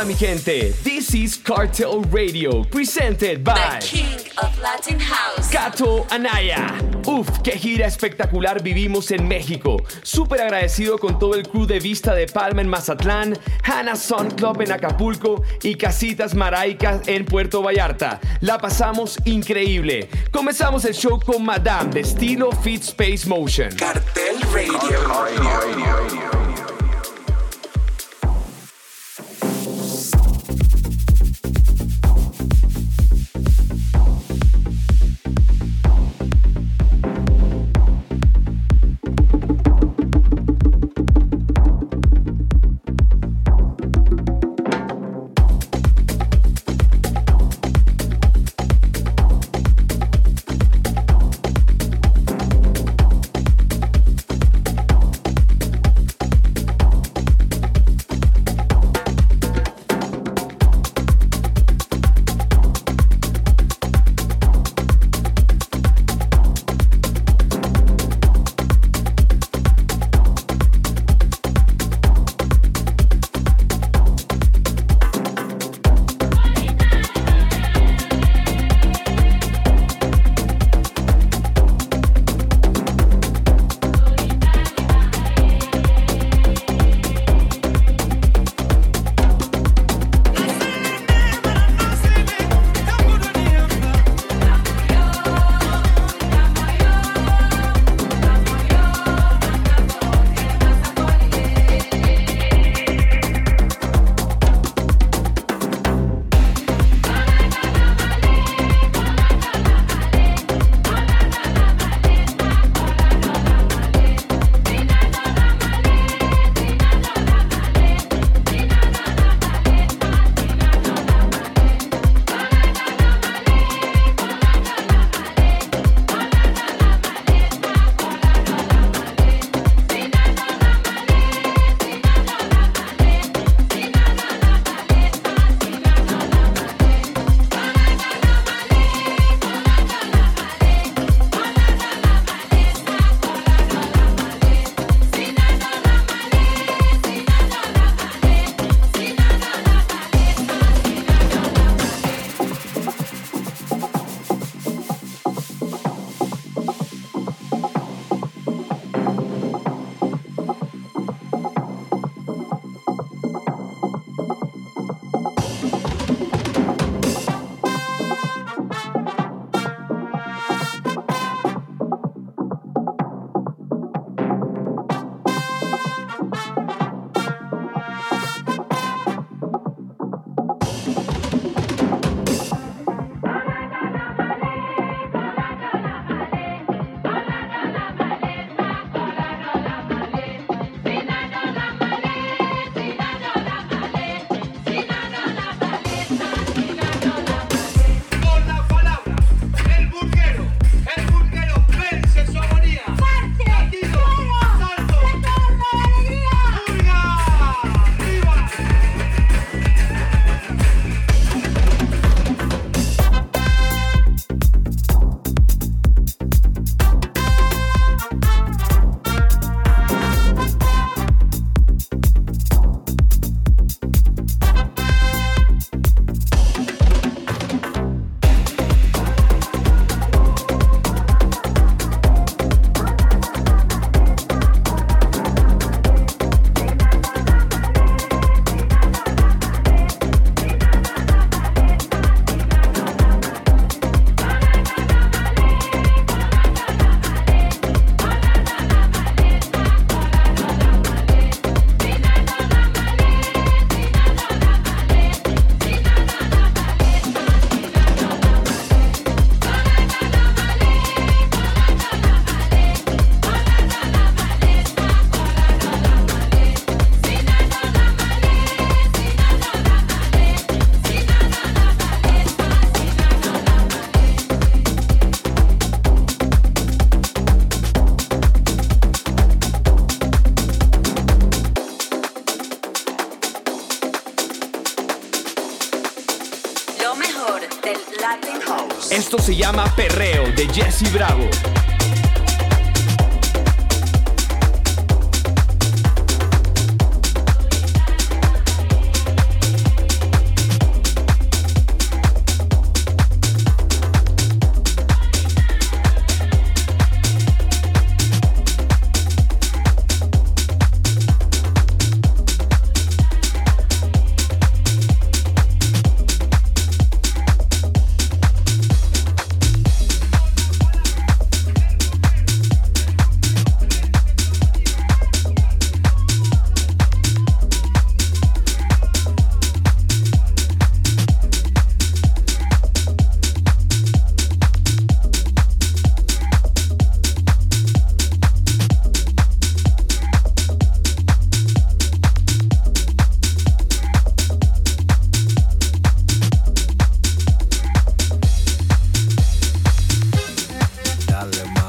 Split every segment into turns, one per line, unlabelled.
Hola mi gente, this is Cartel Radio, presented by
The King of Latin House.
Gato Anaya. Uf, qué gira espectacular vivimos en México. Súper agradecido con todo el crew de Vista de Palma en Mazatlán, Hannah Sun Club en Acapulco y Casitas Maraicas en Puerto Vallarta. La pasamos increíble. Comenzamos el show con Madame de estilo Fit Space Motion.
Cartel Radio.
Ese
Dale,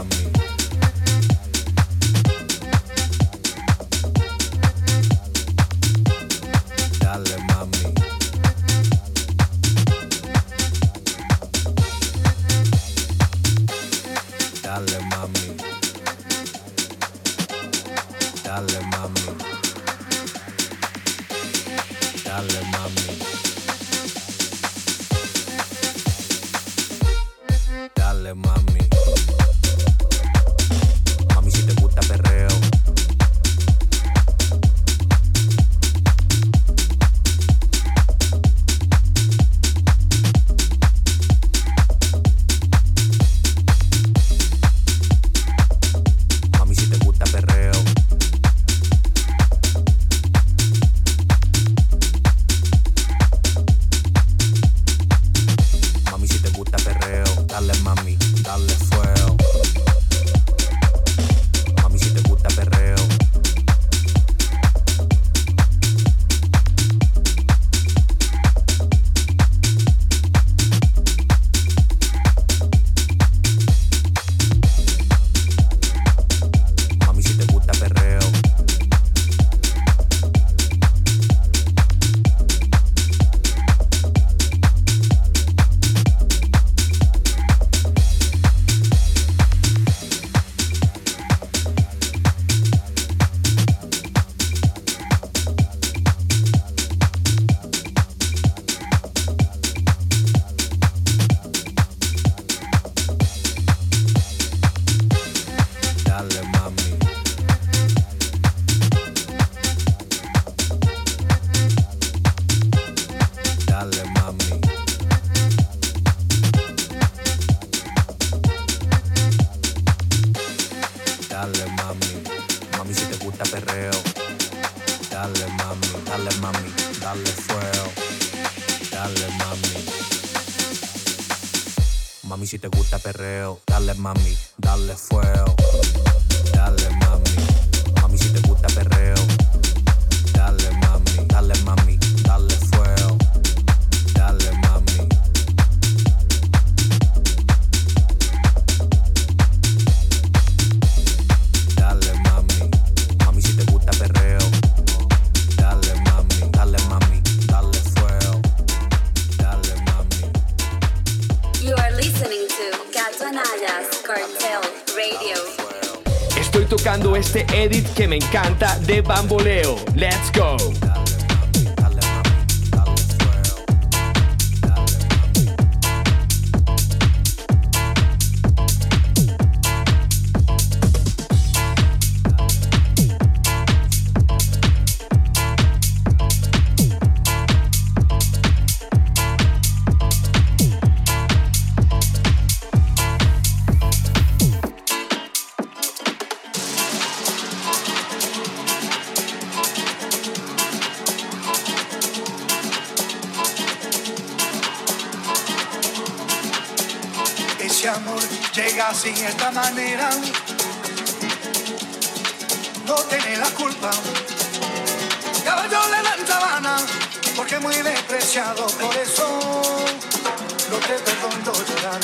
si te gusta perreo, dale mami, dale fuego.
me encanta de bamboleo. Let's go.
esta manera no tiene la culpa. Caballo le dan sabana porque muy despreciado, por eso no te perdono llorar.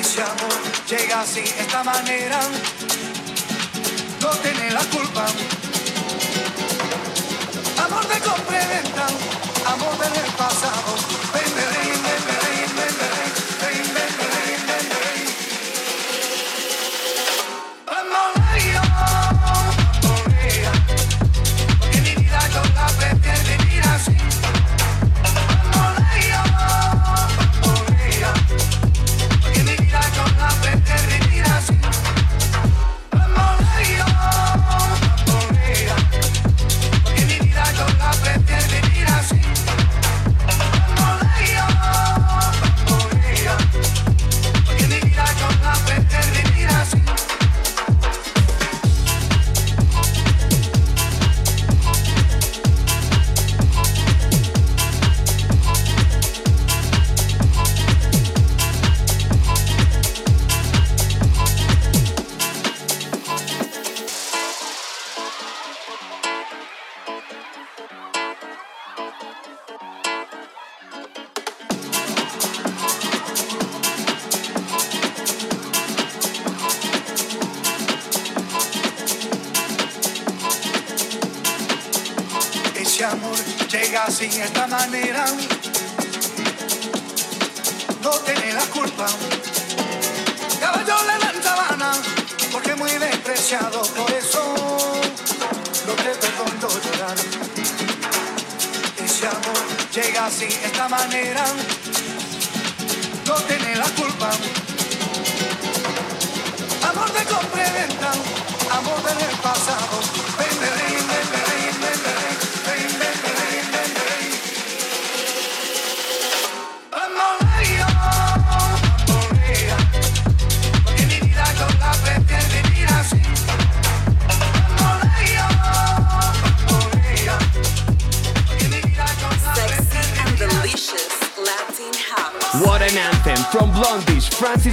Ese amor llega así, esta manera no tiene la culpa. Amor de complementa, amor del pasado.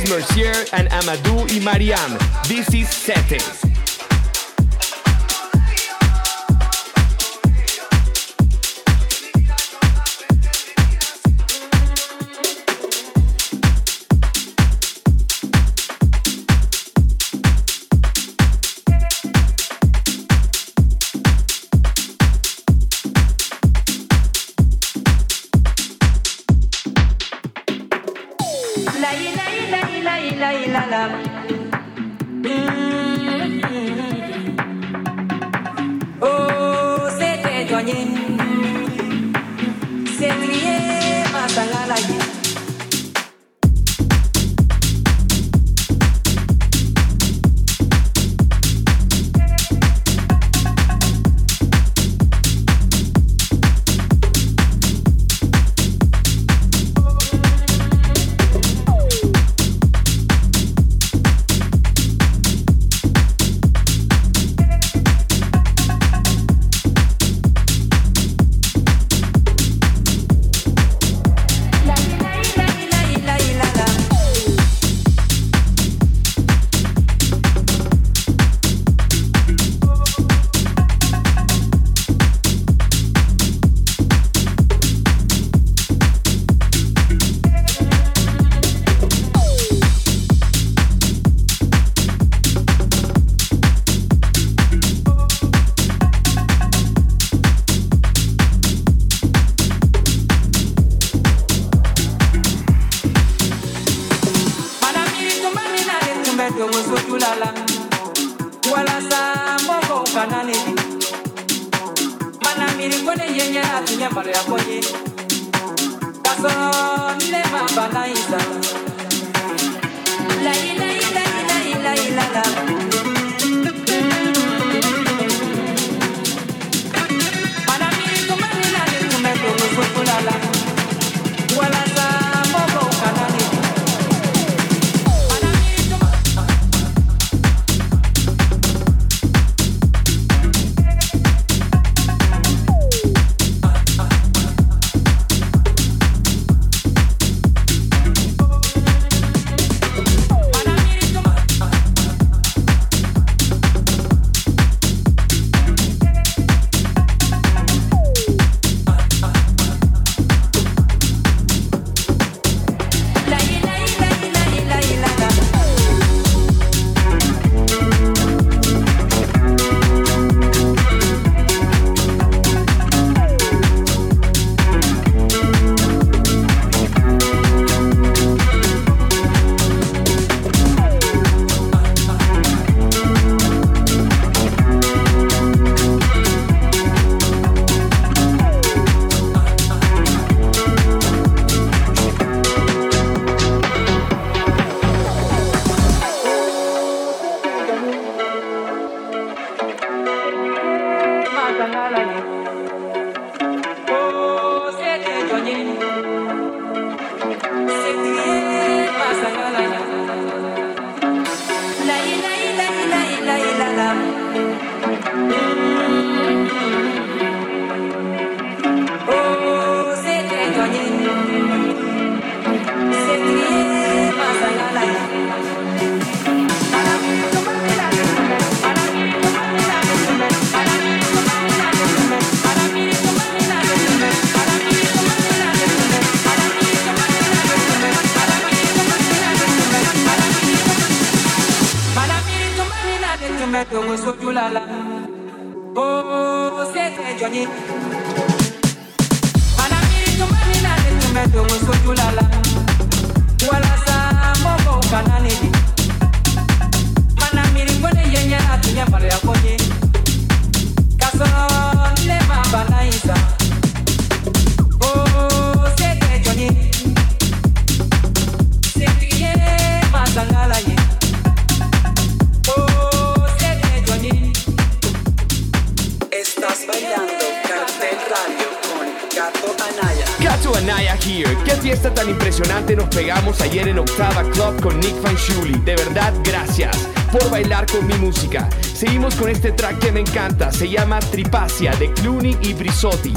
Mercier, and Amadou y Mariam. This is Sete.
again. Ayer en Octava Club con Nick Fanchuli. De verdad, gracias por bailar con mi música. Seguimos con este track que me encanta. Se llama Tripacia de Clooney y Brisotti.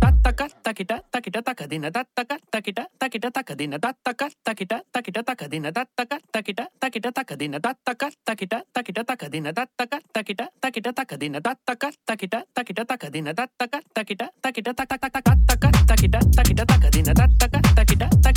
Tattaka takita takita takadina tattaka takita takita takadina tattaka takita takita takadina tattaka takita takita takadina tattaka takita takita takadina tattaka takita takita takadina tattaka takita takita takadina tattaka takita takita takata takata takita takita takadina tattaka takita takita takadina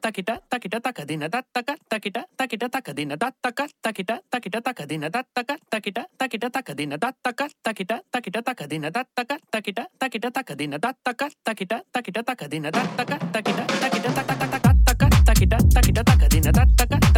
takita takita takadina tattaka takita takita takadina tattaka takita takita takadina tattaka takita takita takadina tattaka takita takita takadina tattaka takita takita takadina tattaka takita takita takadina tattaka takita takita takata takita takita takadina tattaka takita takita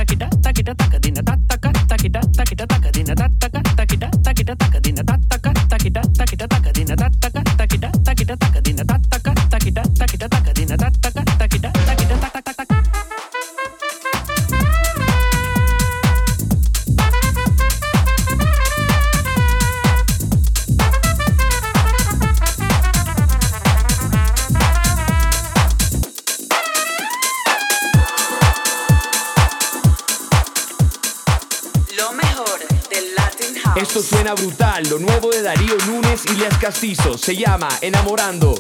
brutal, lo nuevo de Darío Núñez y Lias Castizo se llama Enamorando.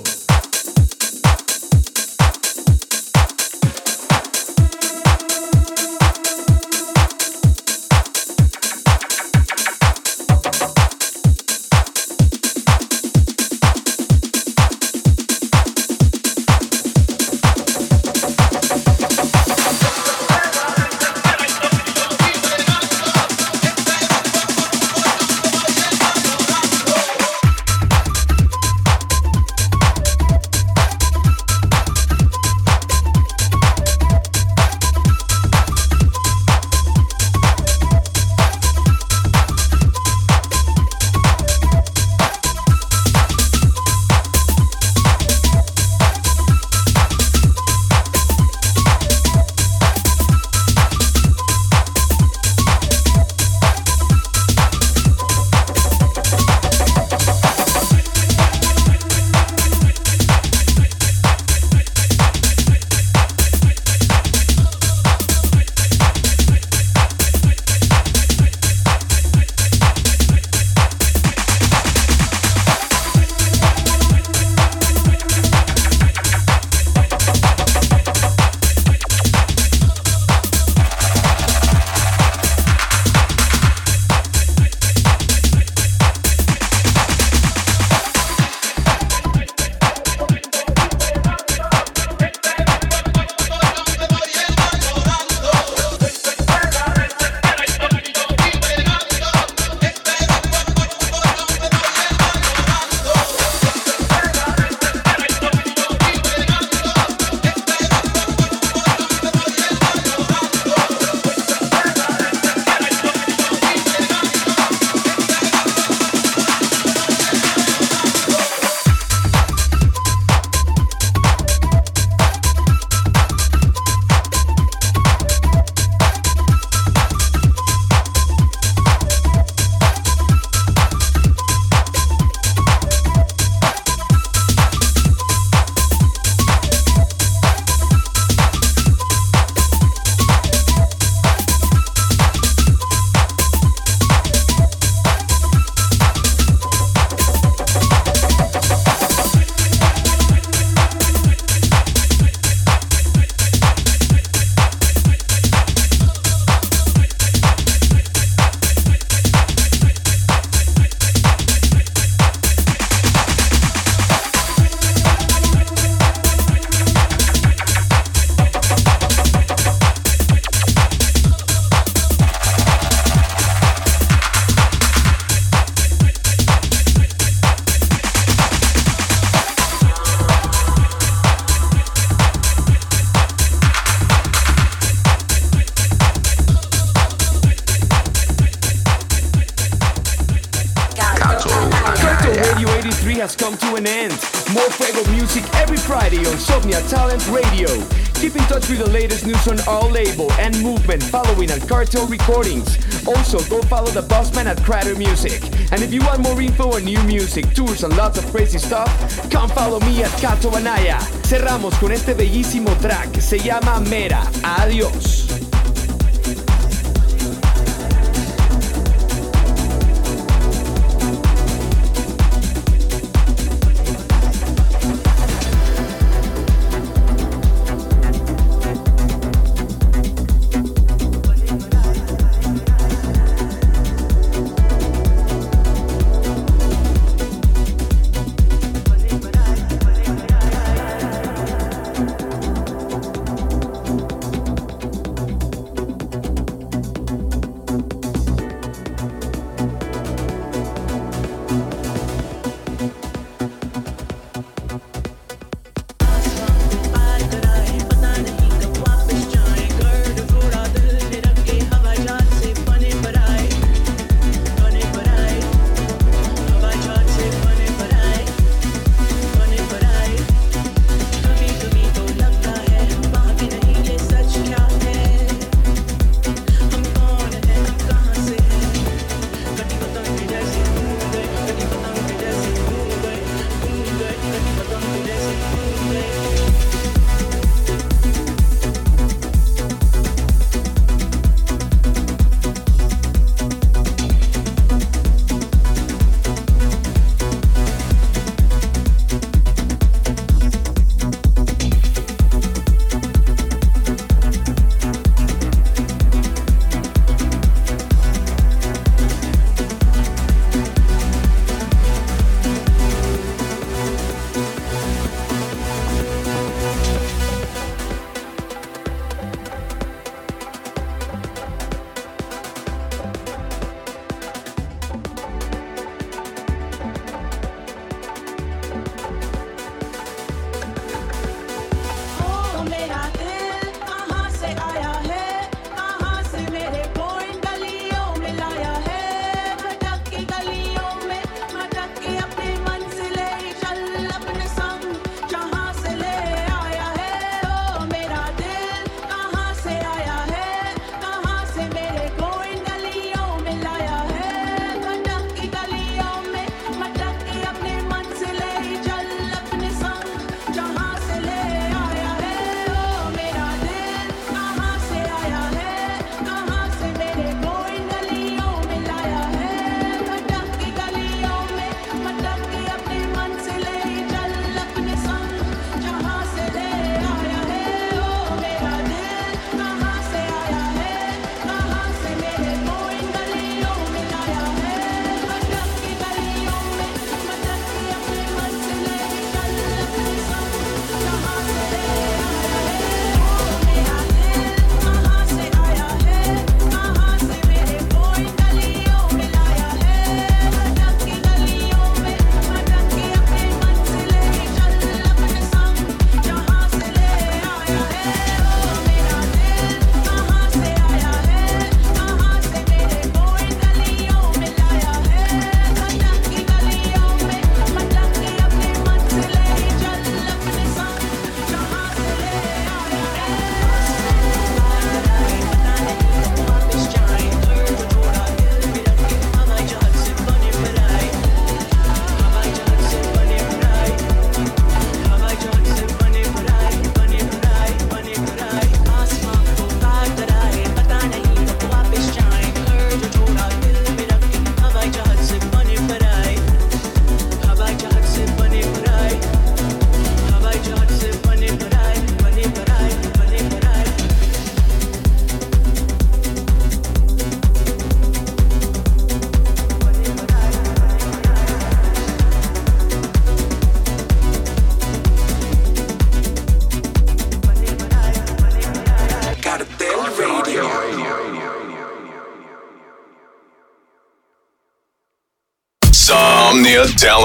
Cartel Recordings. Also, go follow the bossman at Crater Music. And if you want more info on new music, tours, and lots of crazy stuff, come follow me at Gato Anaya. Cerramos con este bellísimo track, se llama Mera. Adiós.